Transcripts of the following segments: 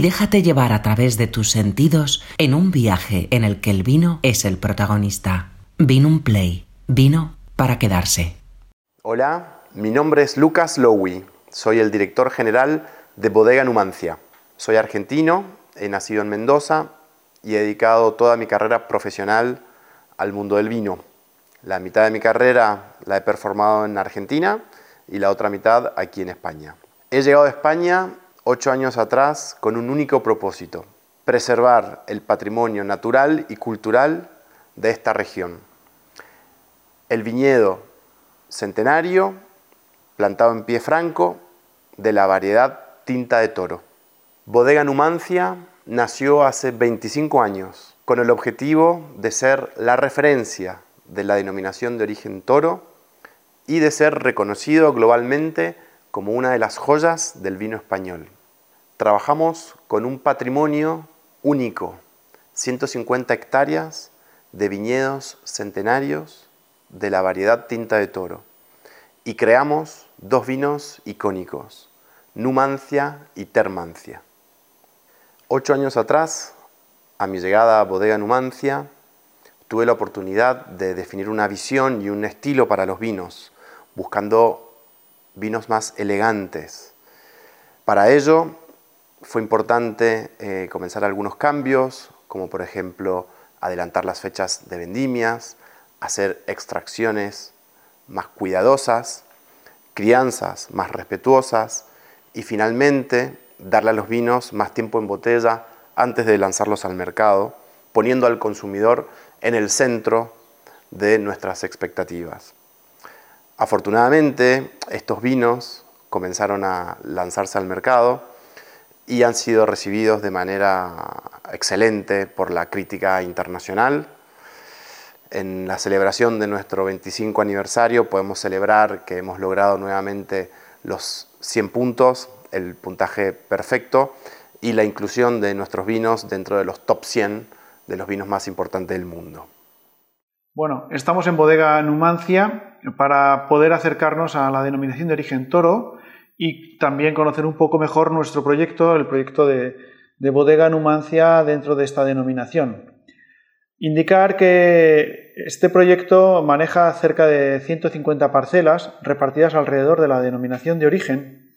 Déjate llevar a través de tus sentidos en un viaje en el que el vino es el protagonista. Vino un play. Vino para quedarse. Hola, mi nombre es Lucas Lowy. Soy el director general de Bodega Numancia. Soy argentino, he nacido en Mendoza y he dedicado toda mi carrera profesional al mundo del vino. La mitad de mi carrera la he performado en Argentina y la otra mitad aquí en España. He llegado a España ocho años atrás con un único propósito, preservar el patrimonio natural y cultural de esta región. El viñedo centenario, plantado en pie franco, de la variedad tinta de toro. Bodega Numancia nació hace 25 años con el objetivo de ser la referencia de la denominación de origen toro y de ser reconocido globalmente como una de las joyas del vino español. Trabajamos con un patrimonio único, 150 hectáreas de viñedos centenarios de la variedad tinta de toro y creamos dos vinos icónicos, Numancia y Termancia. Ocho años atrás, a mi llegada a Bodega Numancia, tuve la oportunidad de definir una visión y un estilo para los vinos, buscando vinos más elegantes. Para ello, fue importante eh, comenzar algunos cambios, como por ejemplo adelantar las fechas de vendimias, hacer extracciones más cuidadosas, crianzas más respetuosas y finalmente darle a los vinos más tiempo en botella antes de lanzarlos al mercado, poniendo al consumidor en el centro de nuestras expectativas. Afortunadamente, estos vinos comenzaron a lanzarse al mercado y han sido recibidos de manera excelente por la crítica internacional. En la celebración de nuestro 25 aniversario podemos celebrar que hemos logrado nuevamente los 100 puntos, el puntaje perfecto y la inclusión de nuestros vinos dentro de los top 100 de los vinos más importantes del mundo. Bueno, estamos en Bodega Numancia para poder acercarnos a la denominación de origen toro y también conocer un poco mejor nuestro proyecto, el proyecto de, Bodega Numancia dentro de esta denominación. Indicar que este proyecto maneja cerca de 150 parcelas repartidas alrededor de la denominación de origen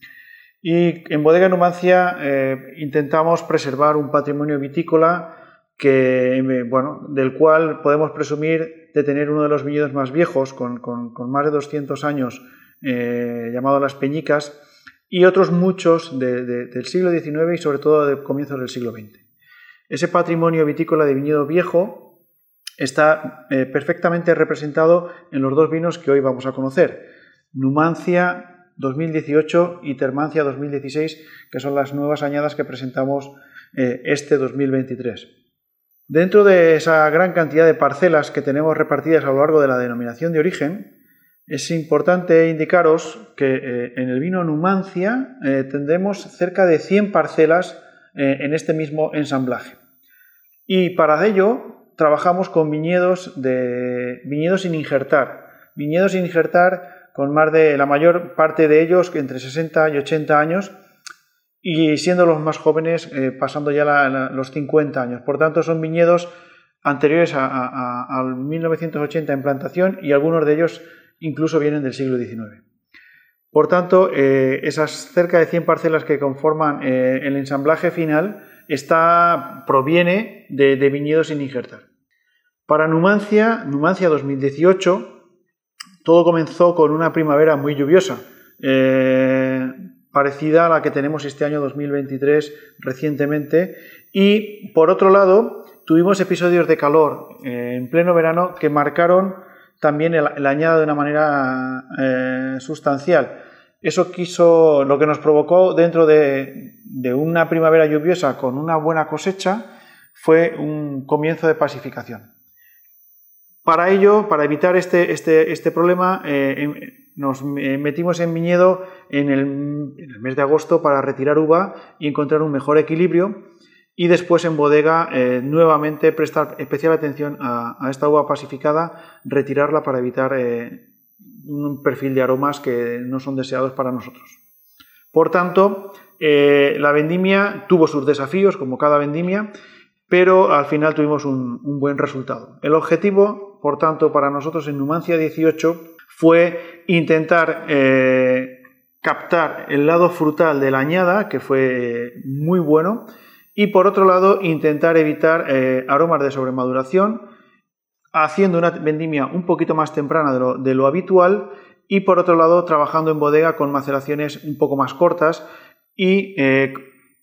y en Bodega Numancia eh, intentamos preservar un patrimonio vitícola que, eh, bueno, del cual podemos presumir de tener uno de los viñedos más viejos, con, más de 200 años, eh, llamado Las Peñicas, y otros muchos del siglo XIX y sobre todo de comienzos del siglo XX. Ese patrimonio vitícola de viñedo viejo está eh, perfectamente representado en los dos vinos que hoy vamos a conocer, Numancia 2018 y Termancia 2016, que son las nuevas añadas que presentamos eh, este 2023. Dentro de esa gran cantidad de parcelas que tenemos repartidas a lo largo de la denominación de origen, es importante indicaros que eh, en el vino Numancia eh, tendremos cerca de 100 parcelas eh, en este mismo ensamblaje. Y para ello trabajamos con viñedos, de, viñedos sin injertar. Viñedos sin injertar con más de la mayor parte de ellos entre 60 y 80 años y siendo los más jóvenes pasando ya los 50 años. Por tanto, son viñedos anteriores al 1980 en plantación y algunos de ellos incluso vienen del siglo XIX. Por tanto, eh, esas cerca de 100 parcelas que conforman eh, el ensamblaje final está, proviene de, viñedos sin injertar. Para Numancia, Numancia 2018, todo comenzó con una primavera muy lluviosa, eh, parecida a la que tenemos este año 2023 recientemente, y por otro lado, tuvimos episodios de calor en pleno verano que marcaron también el, añado de una manera eh, sustancial. Eso quiso, lo que nos provocó dentro de, una primavera lluviosa con una buena cosecha, fue un comienzo de pacificación. Para ello, para evitar este, este, este problema, eh, nos metimos en viñedo en el, mes de agosto para retirar uva y encontrar un mejor equilibrio y después en bodega eh, nuevamente prestar especial atención a, esta uva pasificada, retirarla para evitar eh, un perfil de aromas que no son deseados para nosotros. Por tanto, Eh, la vendimia tuvo sus desafíos, como cada vendimia, pero al final tuvimos un, buen resultado. El objetivo, por tanto, para nosotros en Numancia 18 fue intentar captar el lado frutal de la añada, que fue muy bueno, y por otro lado intentar evitar eh, aromas de sobremaduración, haciendo una vendimia un poquito más temprana de lo, habitual y por otro lado trabajando en bodega con maceraciones un poco más cortas y eh,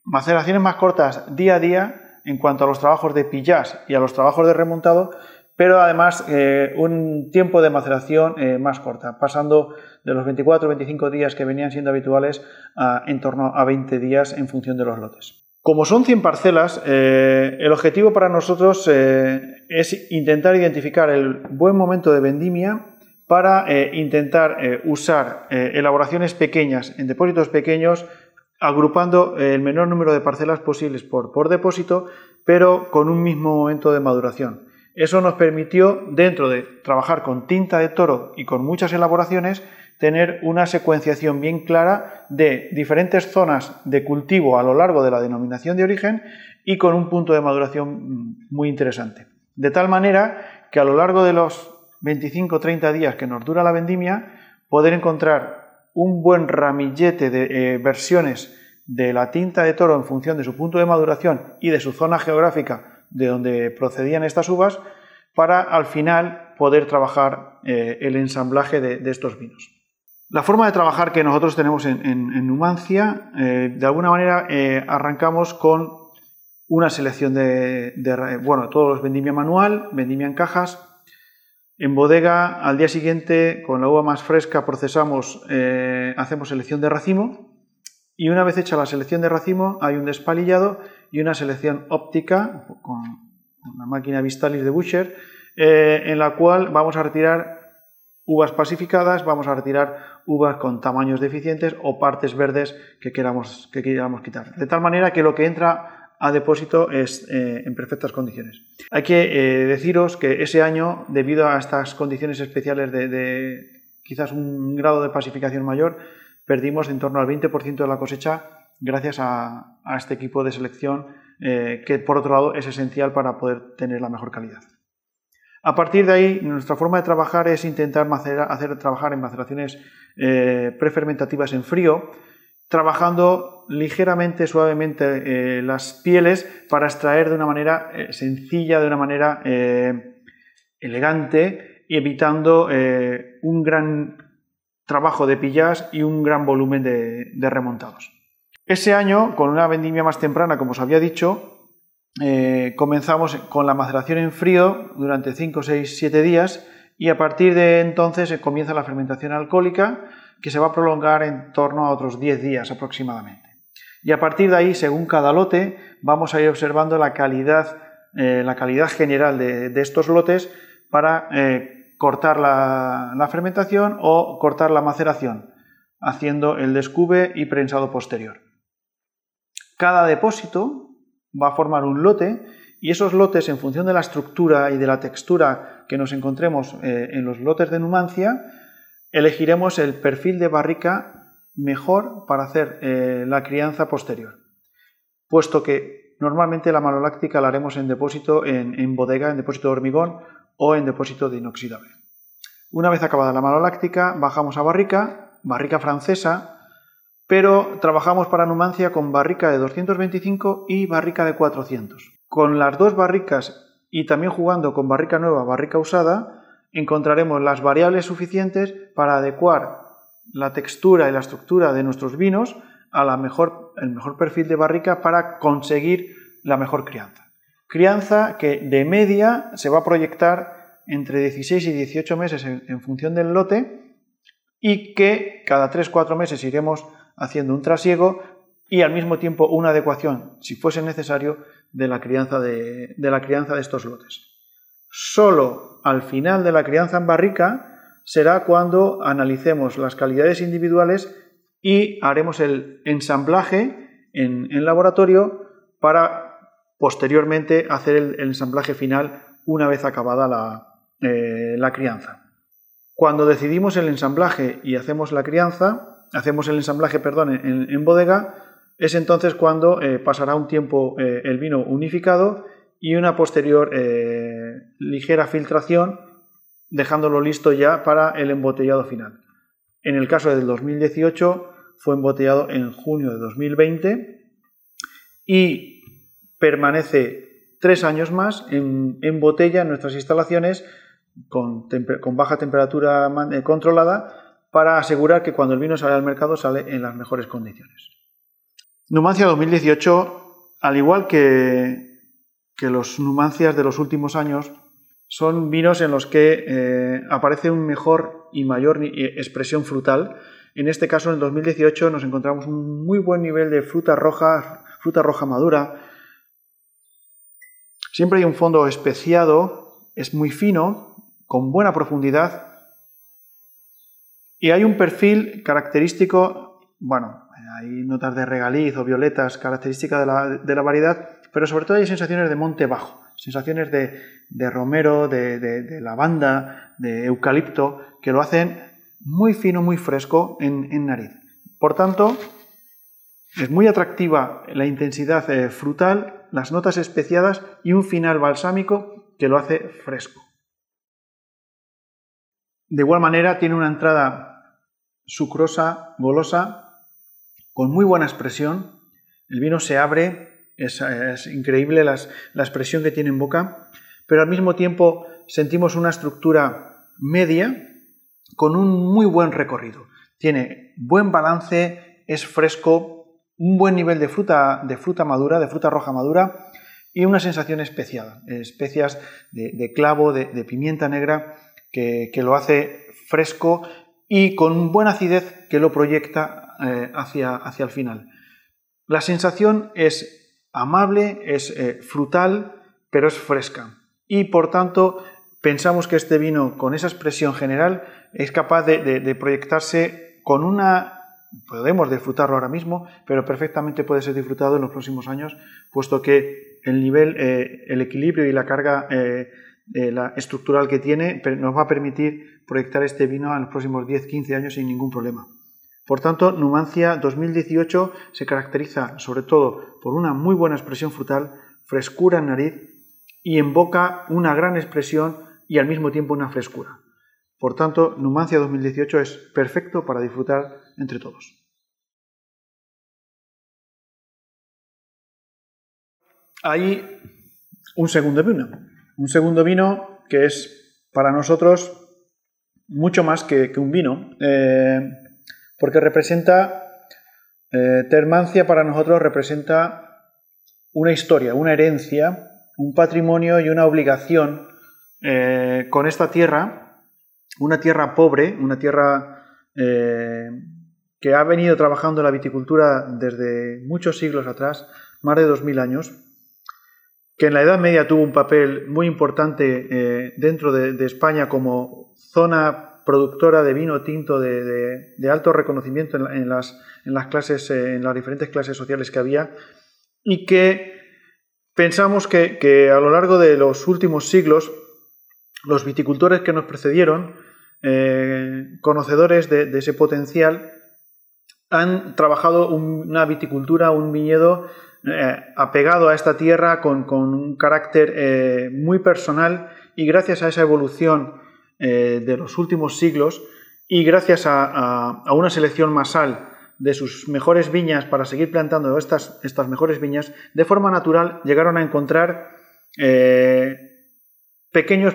maceraciones más cortas día a día en cuanto a los trabajos de pillas y a los trabajos de remontado, pero además eh, un tiempo de maceración más corta, pasando de los 24 o 25 días que venían siendo habituales a en torno a 20 días en función de los lotes. Como son 100 parcelas, eh, el objetivo para nosotros eh, es intentar identificar el buen momento de vendimia para eh, intentar usar elaboraciones pequeñas en depósitos pequeños, agrupando el menor número de parcelas posibles por, por depósito, pero con un mismo momento de maduración. Eso nos permitió, dentro de trabajar con tinta de toro y con muchas elaboraciones, tener una secuenciación bien clara de diferentes zonas de cultivo a lo largo de la denominación de origen y con un punto de maduración muy interesante. De tal manera que a lo largo de los 25-30 días que nos dura la vendimia, poder encontrar un buen ramillete de eh, versiones de la tinta de toro en función de su punto de maduración y de su zona geográfica de donde procedían estas uvas, para al final poder trabajar eh, el ensamblaje de estos vinos. La forma de trabajar que nosotros tenemos en, Numancia, eh, de alguna manera eh, arrancamos con una selección de, bueno, todos los vendimia manual, vendimia en cajas. En bodega, al día siguiente, con la uva más fresca, procesamos, eh, hacemos selección de racimo. Y una vez hecha la selección de racimo, hay un despalillado y una selección óptica con una máquina Vistalis de Butcher, en la cual vamos a retirar uvas pacificadas, vamos a retirar uvas con tamaños deficientes o partes verdes que queramos, que queramos quitar. De tal manera que lo que entra a depósito es eh, en perfectas condiciones. Hay que eh, deciros que ese año, debido a estas condiciones especiales de, quizás un grado de pacificación mayor, perdimos en torno al 20% de la cosecha gracias a, este equipo de selección eh, que por otro lado es esencial para poder tener la mejor calidad. A partir de ahí, nuestra forma de trabajar es intentar hacer trabajar en maceraciones eh, prefermentativas en frío, trabajando ligeramente, suavemente eh, las pieles para extraer de una manera eh, sencilla, de una manera elegante y evitando un gran trabajo de pillas y un gran volumen de remontados. Ese año, con una vendimia más temprana, como os había dicho, eh, comenzamos con la maceración en frío durante 5, 6, 7 días y a partir de entonces eh, comienza la fermentación alcohólica que se va a prolongar en torno a otros 10 días aproximadamente. Y a partir de ahí, según cada lote, vamos a ir observando la calidad, eh, la calidad general de, estos lotes para cortar la, la fermentación o cortar la maceración, haciendo el descube y prensado posterior. Cada depósito va a formar un lote y esos lotes, en función de la estructura y de la textura que nos encontremos eh, en los lotes de Numancia, elegiremos el perfil de barrica mejor para hacer eh, la crianza posterior, puesto que normalmente la maloláctica la haremos en depósito en, bodega, en depósito de hormigón o en depósito de inoxidable. Una vez acabada la maloláctica, bajamos a barrica, barrica francesa, pero trabajamos para Numancia con barrica de 225 y barrica de 400. Con las dos barricas y también jugando con barrica nueva, barrica usada, encontraremos las variables suficientes para adecuar la textura y la estructura de nuestros vinos a mejor, el mejor perfil de barrica para conseguir la mejor crianza. Crianza que de media se va a proyectar entre 16 y 18 meses en, en función del lote y que cada 3-4 meses iremos haciendo un trasiego y al mismo tiempo una adecuación, si fuese necesario, de la crianza de, la crianza de estos lotes. Solo al final de la crianza en barrica será cuando analicemos las calidades individuales y haremos el ensamblaje en, laboratorio para posteriormente hacer el, ensamblaje final una vez acabada la, eh, la crianza. Cuando decidimos el ensamblaje y hacemos la crianza, hacemos el ensamblaje perdón, en, bodega, es entonces cuando eh, pasará un tiempo eh, el vino unificado y una posterior ligera filtración, dejándolo listo ya para el embotellado final. En el caso del 2018 fue embotellado en junio de 2020 y permanece tres años más en, botella en nuestras instalaciones con, baja temperatura controlada para asegurar que cuando el vino sale al mercado sale en las mejores condiciones. Numancia 2018, al igual que, que los Numancias de los últimos años, son vinos en los que eh, aparece un mejor y mayor eh, expresión frutal. En este caso, en el 2018, nos encontramos un muy buen nivel de fruta roja, fruta roja madura. Siempre hay un fondo especiado, es muy fino, con buena profundidad y hay un perfil característico, bueno, hay notas de regaliz o violetas características de la, variedad, pero sobre todo hay sensaciones de monte bajo, sensaciones de, romero, de, lavanda, de eucalipto, que lo hacen muy fino, muy fresco en, nariz. Por tanto, es muy atractiva la intensidad eh, frutal, las notas especiadas y un final balsámico que lo hace fresco. De igual manera, tiene una entrada sucrosa, golosa, con muy buena expresión. El vino se abre, es, increíble la expresión que tiene en boca, pero al mismo tiempo sentimos una estructura media con un muy buen recorrido. Tiene buen balance, es fresco, un buen nivel de fruta, de fruta madura, de fruta roja madura y una sensación especial, especias de, clavo, de, pimienta negra, que, que, lo hace fresco y con buena acidez que lo proyecta eh, hacia, hacia, el final. La sensación es amable, es eh, frutal, pero es fresca. Y por tanto, pensamos que este vino, con esa expresión general, es capaz de, proyectarse con una podemos disfrutarlo ahora mismo, pero perfectamente puede ser disfrutado en los próximos años, puesto que el nivel, eh, el equilibrio y la carga la estructural que tiene nos va a permitir proyectar este vino en los próximos 10-15 años sin ningún problema. Por tanto, Numancia 2018 se caracteriza sobre todo por una muy buena expresión frutal, frescura en nariz y en boca una gran expresión y al mismo tiempo una frescura. Por tanto, Numancia 2018 es perfecto para disfrutar entre todos. Hay un segundo vino, un segundo vino que es para nosotros mucho más que, un vino. Eh, porque representa, eh, Termancia para nosotros representa una historia, una herencia, un patrimonio y una obligación eh, con esta tierra, una tierra pobre, una tierra que ha venido trabajando la viticultura desde muchos siglos atrás, más de 2.000 años, que en la Edad Media tuvo un papel muy importante dentro de España como zona productora de vino tinto de, alto reconocimiento en, las, clases, eh, en las diferentes clases sociales que había, y que pensamos que, a lo largo de los últimos siglos, los viticultores que nos precedieron, eh, conocedores de, ese potencial, han trabajado una viticultura, un viñedo eh, apegado a esta tierra con, un carácter muy personal y gracias a esa evolución eh, de los últimos siglos y gracias a, una selección masal de sus mejores viñas para seguir plantando estas, mejores viñas, de forma natural llegaron a encontrar eh, pequeños,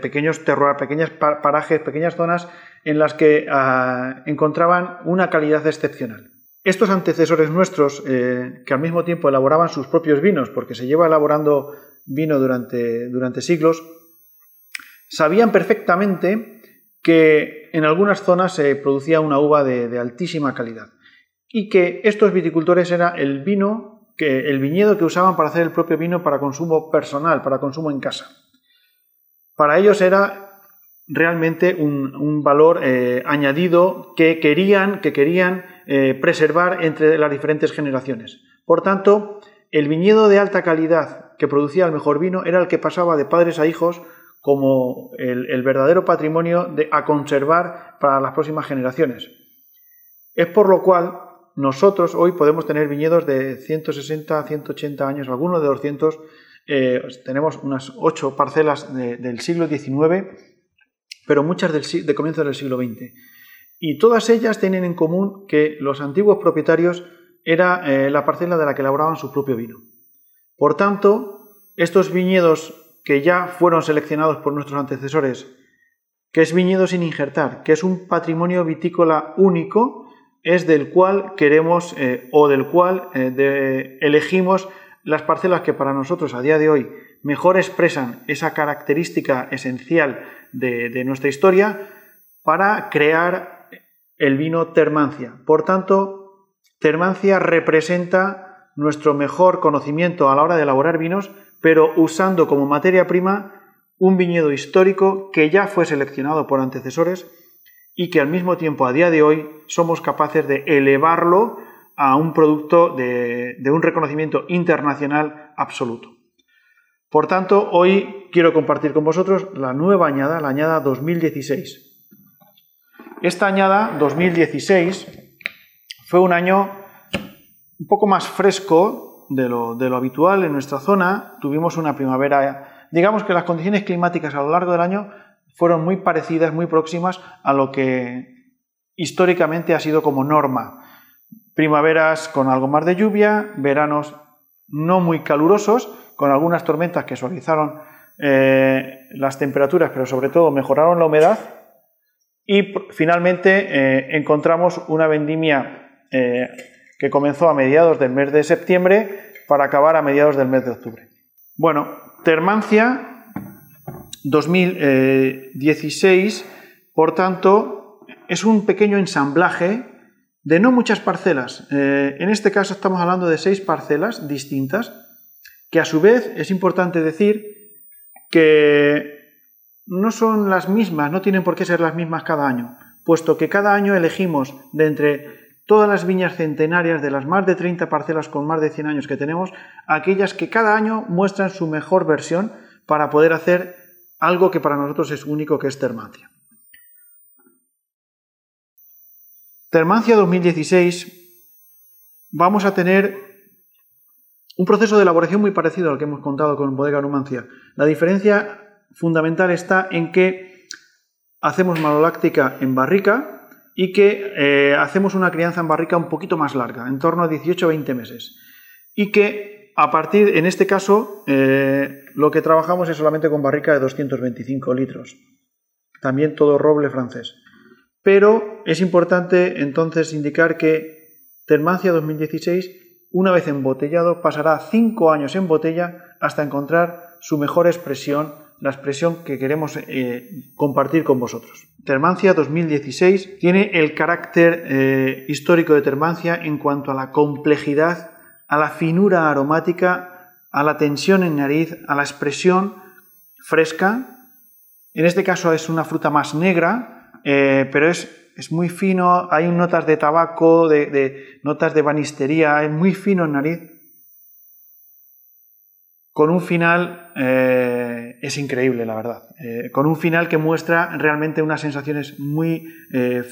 pequeños parajes, pequeñas zonas en las que ah, encontraban una calidad excepcional. Estos antecesores nuestros, eh, que al mismo tiempo elaboraban sus propios vinos, porque se lleva elaborando vino durante, durante siglos, sabían perfectamente que en algunas zonas se producía una uva de, altísima calidad y que estos viticultores era el vino, que, el viñedo que usaban para hacer el propio vino para consumo personal, para consumo en casa. Para ellos era realmente un, valor eh, añadido que querían, que querían eh, preservar entre las diferentes generaciones. Por tanto, el viñedo de alta calidad que producía el mejor vino era el que pasaba de padres a hijos como el, verdadero patrimonio a conservar para las próximas generaciones. Es por lo cual nosotros hoy podemos tener viñedos de 160, 180 años, algunos de 200. Eh, tenemos unas 8 parcelas del siglo XIX, pero muchas del, de comienzos del siglo XX. Y todas ellas tienen en común que los antiguos propietarios era eh, la parcela de la que elaboraban su propio vino. Por tanto, estos viñedos que ya fueron seleccionados por nuestros antecesores, que es viñedo sin injertar, que es un patrimonio vitícola único, es del cual queremos eh, o del cual eh, elegimos las parcelas que para nosotros a día de hoy mejor expresan esa característica esencial de nuestra historia para crear el vino Termancia. Por tanto, Termancia representa nuestro mejor conocimiento a la hora de elaborar vinos, pero usando como materia prima un viñedo histórico que ya fue seleccionado por antecesores y que al mismo tiempo a día de hoy somos capaces de elevarlo a un producto de, un reconocimiento internacional absoluto. Por tanto, hoy quiero compartir con vosotros la nueva añada, la añada 2016. Esta añada 2016 fue un año un poco más fresco de lo, habitual en nuestra zona. Tuvimos una primavera, digamos que las condiciones climáticas a lo largo del año fueron muy parecidas, muy próximas a lo que históricamente ha sido como norma. Primaveras con algo más de lluvia, veranos no muy calurosos, con algunas tormentas que suavizaron eh, las temperaturas, pero sobre todo mejoraron la humedad. Y finalmente eh, encontramos una vendimia eh, que comenzó a mediados del mes de septiembre para acabar a mediados del mes de octubre. Bueno, Termancia 2016, por tanto, es un pequeño ensamblaje de no muchas parcelas. Eh, en este caso estamos hablando de seis parcelas distintas, que a su vez es importante decir que no son las mismas, no tienen por qué ser las mismas cada año, puesto que cada año elegimos de entre todas las viñas centenarias de las más de 30 parcelas con más de 100 años que tenemos, aquellas que cada año muestran su mejor versión para poder hacer algo que para nosotros es único, que es Termancia. Termancia 2016 vamos a tener un proceso de elaboración muy parecido al que hemos contado con Bodega Numancia. La diferencia fundamental está en que hacemos maloláctica en barrica y que eh, hacemos una crianza en barrica un poquito más larga, en torno a 18-20 meses. Y que a partir, en este caso, eh, lo que trabajamos es solamente con barrica de 225 litros. También todo roble francés. Pero es importante entonces indicar que Termancia 2016, una vez embotellado, pasará cinco años en botella hasta encontrar su mejor expresión, la expresión que queremos eh, compartir con vosotros. Termancia 2016 tiene el carácter eh, histórico de Termancia en cuanto a la complejidad a la finura aromática, a la tensión en nariz, a la expresión fresca. En este caso es una fruta más negra, eh, pero es, muy fino, hay notas de tabaco, de, notas de banistería, es muy fino en nariz. Con un final, eh, es increíble, la verdad. Eh, con un final que muestra realmente unas sensaciones muy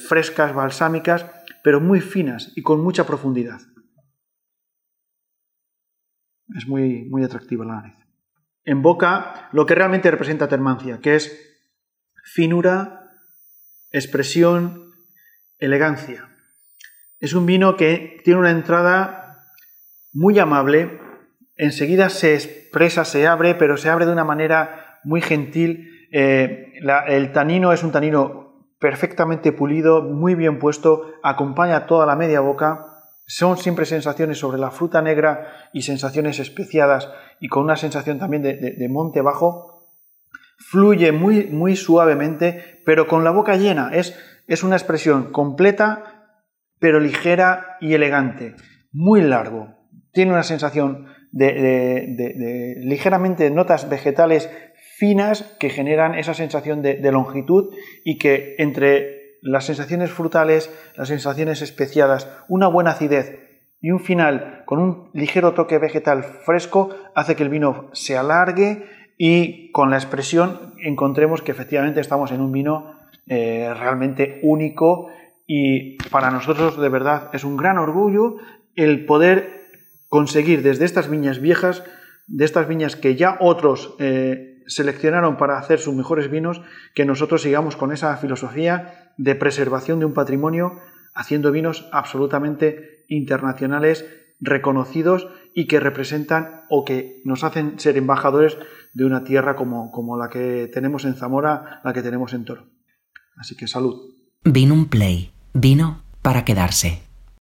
frescas, balsámicas, pero muy finas y con mucha profundidad. Es muy, muy atractiva la nariz. En boca, lo que realmente representa Termancia, que es finura, expresión, elegancia. Es un vino que tiene una entrada muy amable, enseguida se expresa, se abre, pero se abre de una manera muy gentil. Eh, el tanino es un tanino perfectamente pulido, muy bien puesto, acompaña toda la media boca son siempre sensaciones sobre la fruta negra y sensaciones especiadas y con una sensación también de, monte bajo. Fluye muy, muy suavemente, pero con la boca llena. Es, es una expresión completa, pero ligera y elegante. Muy largo. Tiene una sensación de, ligeramente notas vegetales finas que generan esa sensación de, longitud y que entre las sensaciones frutales, las sensaciones especiadas, una buena acidez y un final con un ligero toque vegetal fresco hace que el vino se alargue y con la expresión encontremos que efectivamente estamos en un vino eh, realmente único y para nosotros de verdad es un gran orgullo el poder conseguir desde estas viñas viejas, de estas viñas que ya otros eh, seleccionaron para hacer sus mejores vinos, que nosotros sigamos con esa filosofía de preservación de un patrimonio, haciendo vinos absolutamente internacionales, reconocidos y que representan o que nos hacen ser embajadores de una tierra como, como la que tenemos en Zamora, la que tenemos en Toro. Así que salud. Vino un play, vino para quedarse.